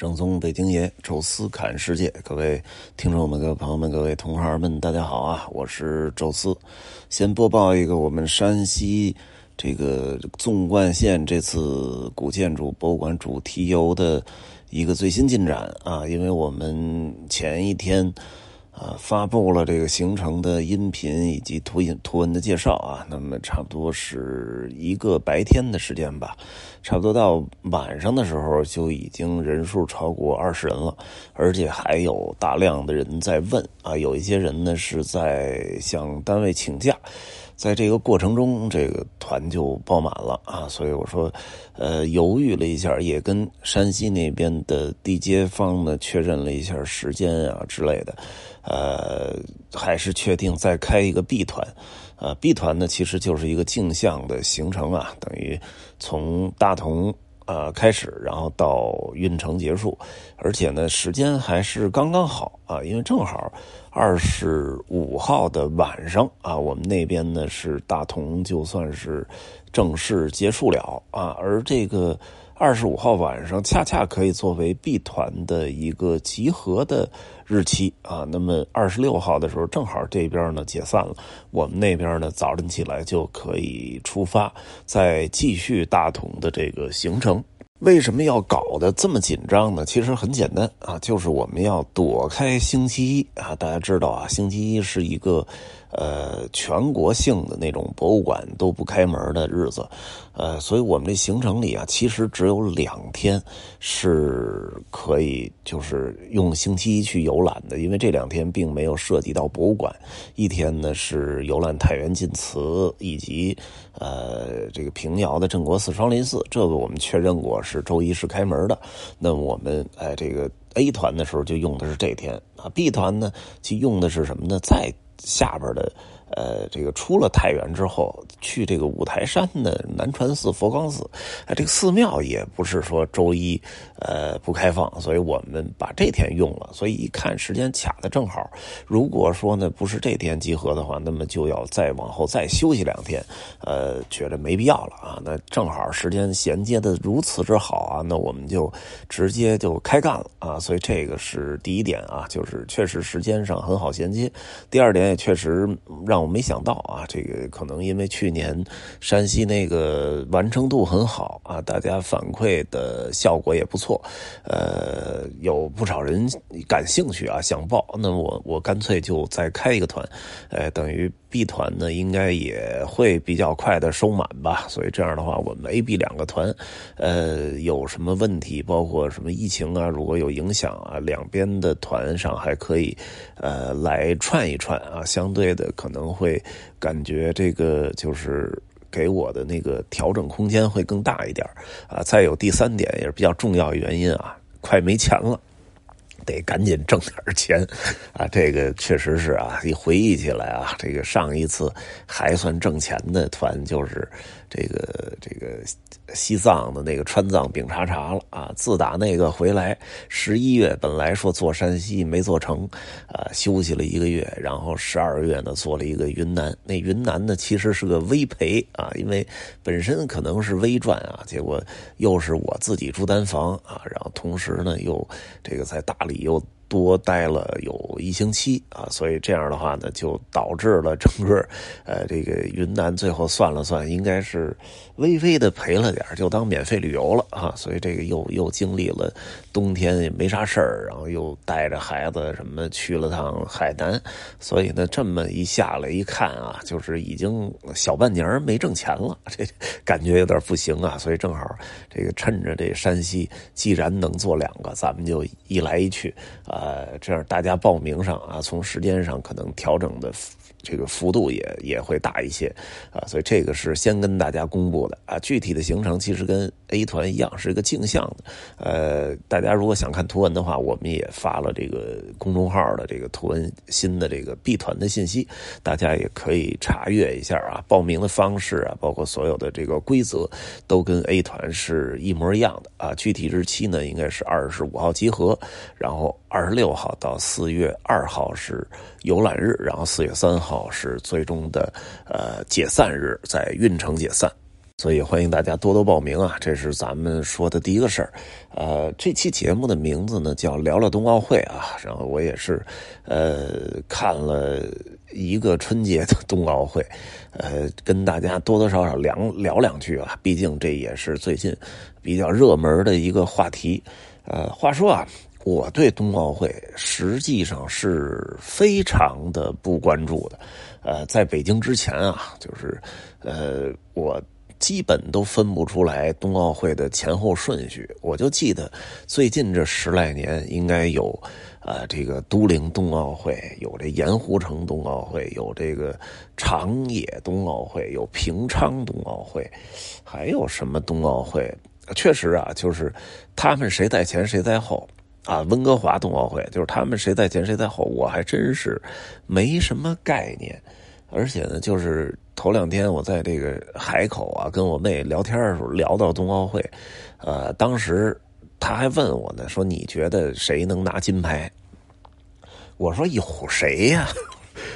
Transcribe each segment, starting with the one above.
正宗北京爷，宙斯侃世界，各位听众们、各位朋友们、各位同行们，大家好啊！我是宙斯，先播报一个我们山西这个纵贯线这次古建筑博物馆主题游的一个最新进展啊！因为我们前一天。啊，发布了这个行程的音频以及图音图文的介绍啊，那么差不多是一个白天的时间吧，差不多到晚上的时候就已经人数超过二十人了，而且还有大量的人在问啊，有一些人呢是在向单位请假。在这个过程中，这个团就爆满了啊，所以我说，呃，犹豫了一下，也跟山西那边的地接方呢确认了一下时间啊之类的，呃，还是确定再开一个 B 团，呃，B 团呢其实就是一个镜像的行程啊，等于从大同。呃，开始，然后到运城结束，而且呢，时间还是刚刚好啊，因为正好二十五号的晚上啊，我们那边呢是大同就算是正式结束了啊，而这个。二十五号晚上恰恰可以作为 B 团的一个集合的日期啊。那么二十六号的时候，正好这边呢解散了，我们那边呢早晨起来就可以出发，再继续大同的这个行程。为什么要搞得这么紧张呢？其实很简单啊，就是我们要躲开星期一啊。大家知道啊，星期一是一个。呃，全国性的那种博物馆都不开门的日子，呃，所以我们这行程里啊，其实只有两天是可以就是用星期一去游览的，因为这两天并没有涉及到博物馆。一天呢是游览太原晋祠以及呃这个平遥的镇国寺、双林寺，这个我们确认过是周一是开门的。那我们哎这个 A 团的时候就用的是这天啊，B 团呢其用的是什么呢？在下边的。呃，这个出了太原之后，去这个五台山的南传寺、佛光寺，啊，这个寺庙也不是说周一呃不开放，所以我们把这天用了。所以一看时间卡的正好，如果说呢不是这天集合的话，那么就要再往后再休息两天，呃，觉得没必要了啊。那正好时间衔接的如此之好啊，那我们就直接就开干了啊。所以这个是第一点啊，就是确实时间上很好衔接。第二点也确实让。我没想到啊，这个可能因为去年山西那个完成度很好啊，大家反馈的效果也不错，呃，有不少人感兴趣啊，想报，那我我干脆就再开一个团，呃，等于。B 团呢，应该也会比较快的收满吧，所以这样的话，我们 A、B 两个团，呃，有什么问题，包括什么疫情啊，如果有影响啊，两边的团上还可以，呃，来串一串啊，相对的可能会感觉这个就是给我的那个调整空间会更大一点啊。再有第三点也是比较重要原因啊，快没钱了。得赶紧挣点钱，啊，这个确实是啊，一回忆起来啊，这个上一次还算挣钱的团就是这个这个西藏的那个川藏饼茶茶了啊。自打那个回来，十一月本来说做山西没做成，啊，休息了一个月，然后十二月呢做了一个云南。那云南呢其实是个微赔啊，因为本身可能是微赚啊，结果又是我自己住单房啊，然后同时呢又这个在大理。又多待了有一星期啊，所以这样的话呢，就导致了整个，呃，这个云南最后算了算，应该是微微的赔了点就当免费旅游了啊。所以这个又又经历了冬天也没啥事儿，然后又带着孩子什么去了趟海南，所以呢，这么一下来一看啊，就是已经小半年没挣钱了，这感觉有点不行啊。所以正好这个趁着这山西既然能做两个，咱们就一来一去啊。呃，这样大家报名上啊，从时间上可能调整的。这个幅度也也会大一些，啊，所以这个是先跟大家公布的啊。具体的行程其实跟 A 团一样，是一个镜像的。呃，大家如果想看图文的话，我们也发了这个公众号的这个图文新的这个 B 团的信息，大家也可以查阅一下啊。报名的方式啊，包括所有的这个规则，都跟 A 团是一模一样的啊。具体日期呢，应该是二十五号集合，然后二十六号到四月二号是游览日，然后四月三号。好是最终的呃解散日，在运城解散。所以欢迎大家多多报名啊！这是咱们说的第一个事儿。呃，这期节目的名字呢叫聊聊冬奥会啊。然后我也是，呃，看了一个春节的冬奥会，呃，跟大家多多少少聊聊两句啊。毕竟这也是最近比较热门的一个话题。呃，话说啊，我对冬奥会实际上是非常的不关注的。呃，在北京之前啊，就是呃我。基本都分不出来冬奥会的前后顺序，我就记得最近这十来年应该有，呃，这个都灵冬奥会，有这盐湖城冬奥会，有这个长野冬奥会，有平昌冬奥会，还有什么冬奥会？确实啊，就是他们谁在前谁在后啊。温哥华冬奥会就是他们谁在前谁在后，我还真是没什么概念。而且呢，就是头两天我在这个海口啊，跟我妹聊天的时候聊到冬奥会，呃，当时他还问我呢，说你觉得谁能拿金牌？我说有谁呀？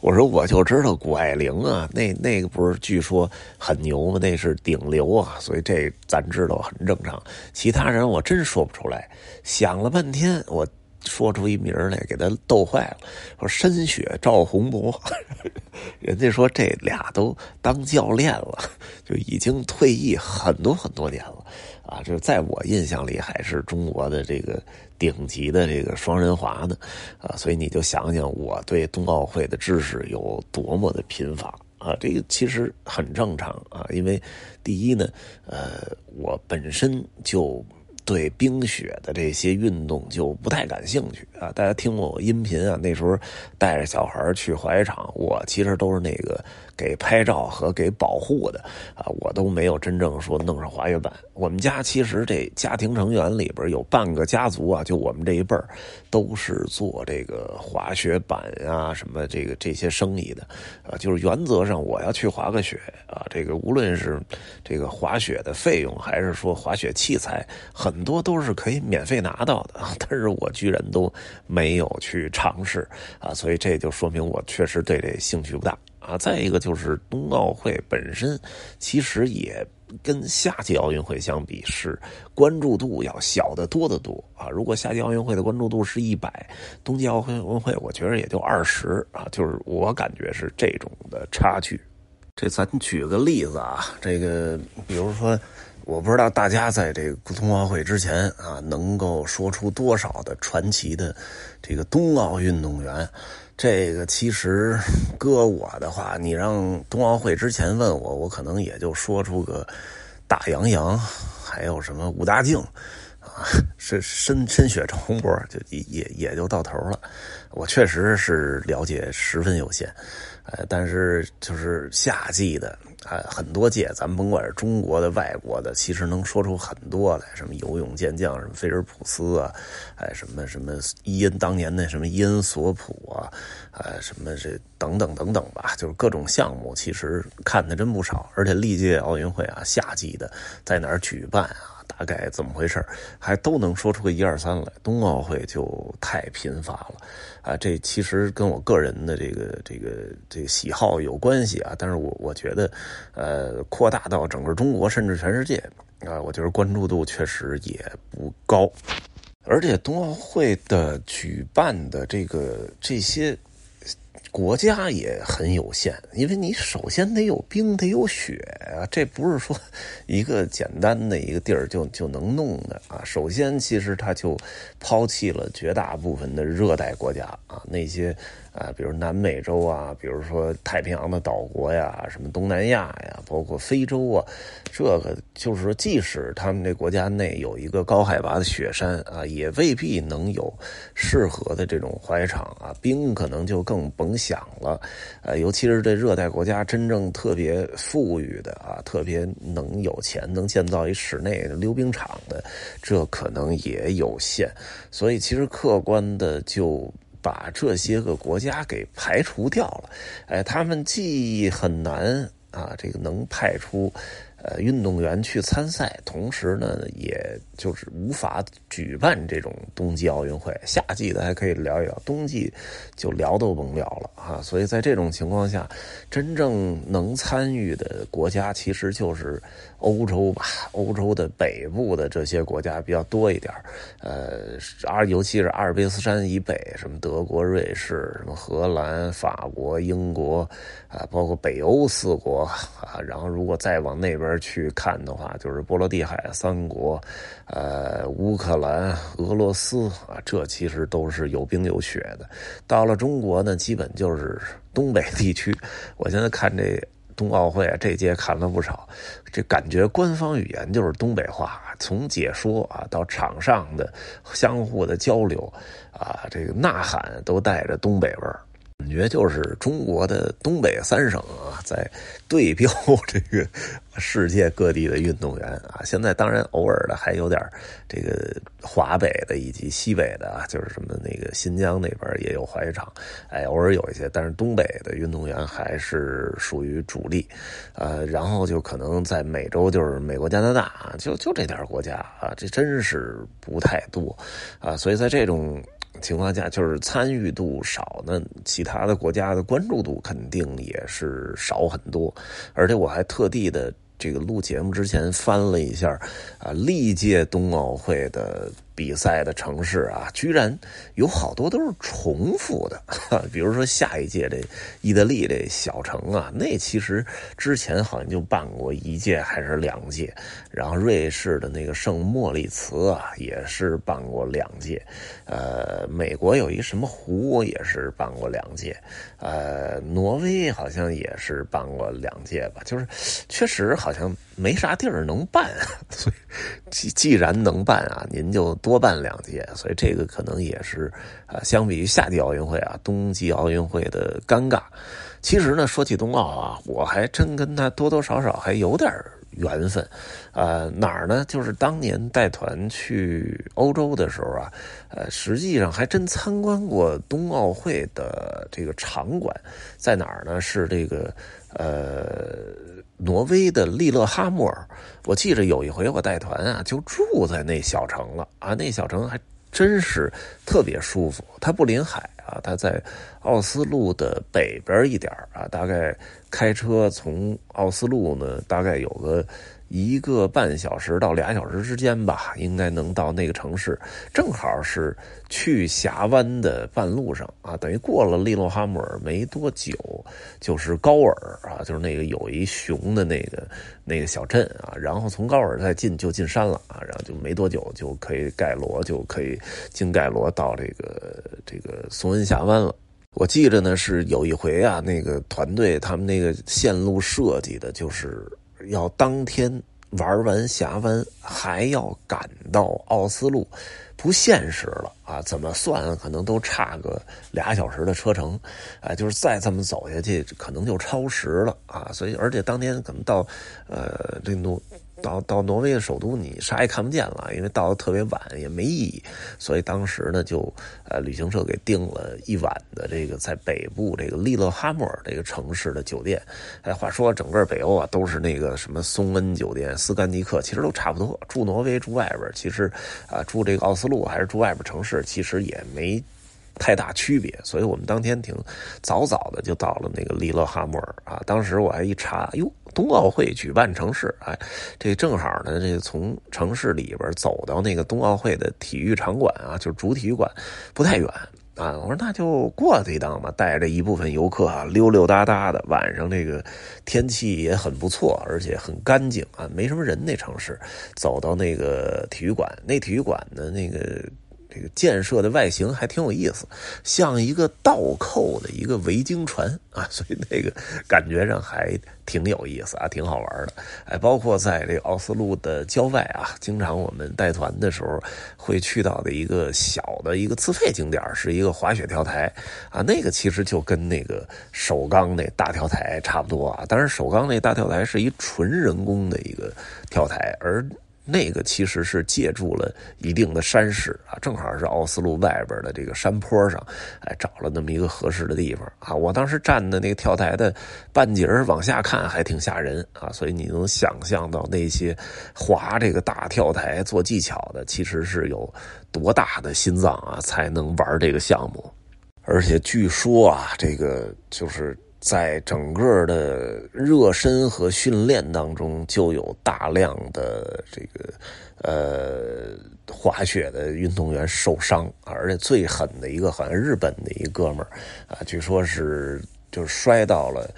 我说我就知道谷爱凌啊，那那个不是据说很牛吗？那是顶流啊，所以这咱知道很正常。其他人我真说不出来，想了半天我。说出一名来，给他逗坏了。说申雪、赵宏博，人家说这俩都当教练了，就已经退役很多很多年了啊！这在我印象里还是中国的这个顶级的这个双人滑呢啊！所以你就想想我对冬奥会的知识有多么的贫乏啊！这个其实很正常啊，因为第一呢，呃，我本身就。对冰雪的这些运动就不太感兴趣啊！大家听过我音频啊？那时候带着小孩去滑雪场，我其实都是那个。给拍照和给保护的啊，我都没有真正说弄上滑雪板。我们家其实这家庭成员里边有半个家族啊，就我们这一辈儿都是做这个滑雪板啊什么这个这些生意的啊。就是原则上我要去滑个雪啊，这个无论是这个滑雪的费用，还是说滑雪器材，很很多都是可以免费拿到的。但是我居然都没有去尝试啊，所以这就说明我确实对这兴趣不大。啊，再一个就是冬奥会本身，其实也跟夏季奥运会相比是关注度要小得多得多啊。如果夏季奥运会的关注度是一百，冬季奥运会我觉得也就二十啊，就是我感觉是这种的差距。这咱举个例子啊，这个比如说，我不知道大家在这个冬奥会之前啊，能够说出多少的传奇的这个冬奥运动员。这个其实，搁我的话，你让冬奥会之前问我，我可能也就说出个大杨洋，还有什么武大靖，啊，是深深雪成红波，就也也也就到头了。我确实是了解十分有限，呃，但是就是夏季的。啊，很多届，咱们甭管是中国的、外国的，其实能说出很多来。什么游泳健将，什么菲尔普斯啊，哎，什么什么伊恩当年的什么伊恩索普啊，呃，什么这等等等等吧，就是各种项目，其实看的真不少。而且历届奥运会啊，夏季的在哪儿举办啊？大概怎么回事还都能说出个一二三来。冬奥会就太贫乏了，啊，这其实跟我个人的这个这个这个喜好有关系啊。但是我我觉得，呃，扩大到整个中国甚至全世界啊，我觉得关注度确实也不高。而且冬奥会的举办的这个这些。国家也很有限，因为你首先得有冰，得有雪啊，这不是说一个简单的一个地儿就就能弄的啊。首先，其实他就抛弃了绝大部分的热带国家啊，那些。啊，比如南美洲啊，比如说太平洋的岛国呀，什么东南亚呀，包括非洲啊，这个就是说，即使他们这国家内有一个高海拔的雪山啊，也未必能有适合的这种滑雪场啊，冰可能就更甭想想了。呃，尤其是这热带国家真正特别富裕的啊，特别能有钱能建造一室内的溜冰场的，这可能也有限。所以，其实客观的就。把这些个国家给排除掉了，哎，他们既很难啊，这个能派出，呃运动员去参赛，同时呢，也就是无法举办这种冬季奥运会。夏季的还可以聊一聊，冬季就聊都甭聊了啊！所以在这种情况下，真正能参与的国家其实就是欧洲吧，欧洲的北部的这些国家比较多一点呃，尤其是阿尔卑斯山以北，什么德国、瑞士、什么荷兰、法国、英国啊，包括北欧四国啊，然后如果再往那边去看的话，就是波罗的海三国，呃，乌克兰、俄罗斯啊，这其实都是有冰有雪的。到了中国呢，基本就是东北地区。我现在看这冬奥会这届看了不少，这感觉官方语言就是东北话，从解说啊到场上的相互的交流啊，这个呐喊都带着东北味儿。感觉就是中国的东北三省啊，在对标这个世界各地的运动员啊。现在当然偶尔的还有点这个华北的以及西北的啊，就是什么那个新疆那边也有滑雪场，哎，偶尔有一些。但是东北的运动员还是属于主力，呃，然后就可能在美洲就是美国、加拿大，就就这点国家啊，这真是不太多啊。所以在这种。情况下就是参与度少，那其他的国家的关注度肯定也是少很多。而且我还特地的这个录节目之前翻了一下，啊，历届冬奥会的。比赛的城市啊，居然有好多都是重复的，比如说下一届这意大利这小城啊，那其实之前好像就办过一届还是两届，然后瑞士的那个圣莫里茨啊，也是办过两届，呃，美国有一什么湖也是办过两届，呃，挪威好像也是办过两届吧，就是确实好像没啥地儿能办，所以既既然能办啊，您就。多办两届，所以这个可能也是啊，相比于夏季奥运会啊，冬季奥运会的尴尬。其实呢，说起冬奥啊，我还真跟他多多少少还有点缘分。呃，哪儿呢？就是当年带团去欧洲的时候啊，呃，实际上还真参观过冬奥会的这个场馆，在哪儿呢？是这个呃。挪威的利勒哈默尔，我记着有一回我带团啊，就住在那小城了啊，那小城还真是特别舒服。它不临海啊，它在奥斯陆的北边一点啊，大概开车从奥斯陆呢，大概有个。一个半小时到俩小时之间吧，应该能到那个城市，正好是去峡湾的半路上啊。等于过了利洛哈姆尔没多久，就是高尔啊，就是那个有一熊的那个那个小镇啊。然后从高尔再进就进山了啊，然后就没多久就可以盖罗，就可以经盖罗到这个这个松恩峡湾了。我记着呢，是有一回啊，那个团队他们那个线路设计的就是。要当天玩完峡湾，还要赶到奥斯陆，不现实了啊！怎么算，可能都差个俩小时的车程，啊，就是再这么走下去，可能就超时了啊！所以，而且当天可能到，呃，这诺。到到挪威的首都，你啥也看不见了，因为到的特别晚，也没意义。所以当时呢，就呃旅行社给订了一晚的这个在北部这个利勒哈默尔这个城市的酒店。哎，话说整个北欧啊，都是那个什么松恩酒店、斯甘尼克，其实都差不多。住挪威住外边，其实啊住这个奥斯陆还是住外边城市，其实也没。太大区别，所以我们当天挺早早的就到了那个利勒哈默尔啊。当时我还一查，哟，冬奥会举办城市，哎，这正好呢，这从城市里边走到那个冬奥会的体育场馆啊，就是主体育馆，不太远啊。我说那就过这一趟吧，带着一部分游客啊，溜溜达达的。晚上这个天气也很不错，而且很干净啊，没什么人。那城市走到那个体育馆，那体育馆的那个。这个建设的外形还挺有意思，像一个倒扣的一个维京船啊，所以那个感觉上还挺有意思啊，挺好玩的。哎，包括在这奥斯陆的郊外啊，经常我们带团的时候会去到的一个小的一个自费景点，是一个滑雪跳台啊，那个其实就跟那个首钢那大跳台差不多啊，当然首钢那大跳台是一纯人工的一个跳台，而。那个其实是借助了一定的山势啊，正好是奥斯陆外边的这个山坡上，哎，找了那么一个合适的地方啊。我当时站的那个跳台的半截往下看，还挺吓人啊。所以你能想象到那些滑这个大跳台做技巧的，其实是有多大的心脏啊，才能玩这个项目。而且据说啊，这个就是。在整个的热身和训练当中，就有大量的这个呃滑雪的运动员受伤，而且最狠的一个好像日本的一哥们儿啊，据说是就是摔到了。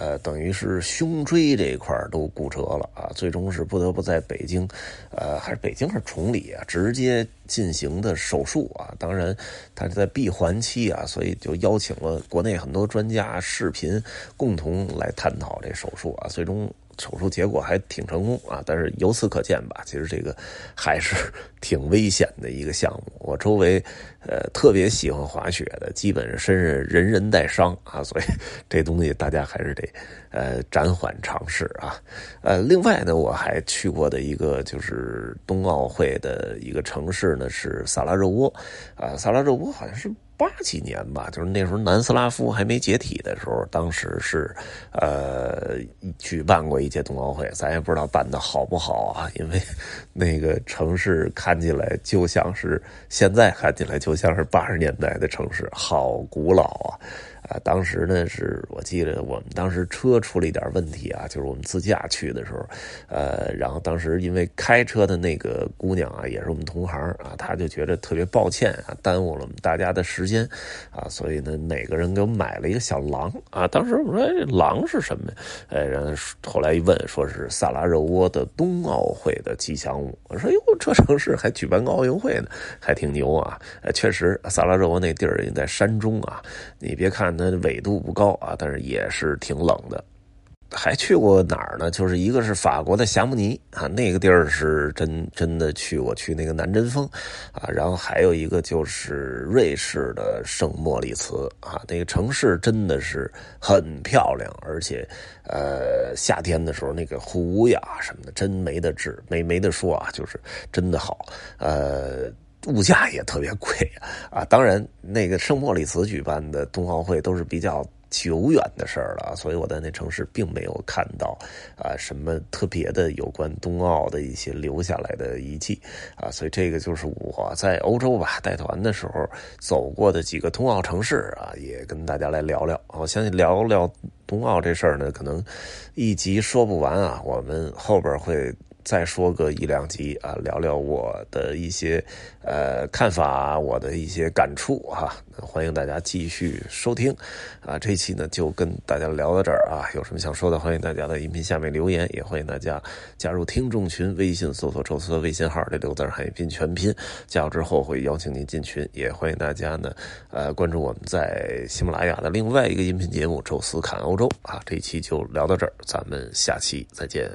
呃，等于是胸椎这一块都骨折了啊，最终是不得不在北京，呃，还是北京还是崇礼啊，直接进行的手术啊。当然，他是在闭环期啊，所以就邀请了国内很多专家视频共同来探讨这手术啊，最终。手术结果还挺成功啊，但是由此可见吧，其实这个还是 挺危险的一个项目。我周围呃特别喜欢滑雪的，基本上身上人人带伤啊，所以 这东西大家还是得呃暂缓尝试啊。呃，另外呢，我还去过的一个就是冬奥会的一个城市呢是萨拉热窝啊，萨拉热窝好像是。八几年吧，就是那时候南斯拉夫还没解体的时候，当时是，呃，举办过一届冬奥会，咱也不知道办的好不好啊，因为 那个城市看起来就像是现在看起来就像是八十年代的城市，好古老啊。啊，当时呢，是我记得我们当时车出了一点问题啊，就是我们自驾去的时候，呃，然后当时因为开车的那个姑娘啊，也是我们同行啊，她就觉得特别抱歉啊，耽误了我们大家的时间啊，所以呢，每个人给我买了一个小狼啊。当时我说狼是什么？哎，然后后来一问，说是萨拉热窝的冬奥会的吉祥物。我说哟，这城市还举办个奥运会呢，还挺牛啊。呃，确实，萨拉热窝那地儿在山中啊，你别看。那纬度不高啊，但是也是挺冷的。还去过哪儿呢？就是一个是法国的霞慕尼啊，那个地儿是真真的去过，去那个南针峰啊。然后还有一个就是瑞士的圣莫里茨啊，那个城市真的是很漂亮，而且呃夏天的时候那个湖呀什么的真没得治，没没得说啊，就是真的好呃。物价也特别贵啊！当然，那个圣莫里茨举办的冬奥会都是比较久远的事儿了，所以我在那城市并没有看到啊什么特别的有关冬奥的一些留下来的遗迹啊。所以这个就是我在欧洲吧带团的时候走过的几个冬奥城市啊，也跟大家来聊聊。我相信聊聊冬奥这事儿呢，可能一集说不完啊，我们后边会。再说个一两集啊，聊聊我的一些呃看法，我的一些感触哈。欢迎大家继续收听啊，这期呢就跟大家聊到这儿啊。有什么想说的，欢迎大家在音频下面留言，也欢迎大家加入听众群，微信搜索“宙斯”的微信号这六字汉语拼全拼，加入之后会邀请您进群。也欢迎大家呢呃关注我们在喜马拉雅的另外一个音频节目《宙斯侃欧洲》啊。这一期就聊到这儿，咱们下期再见。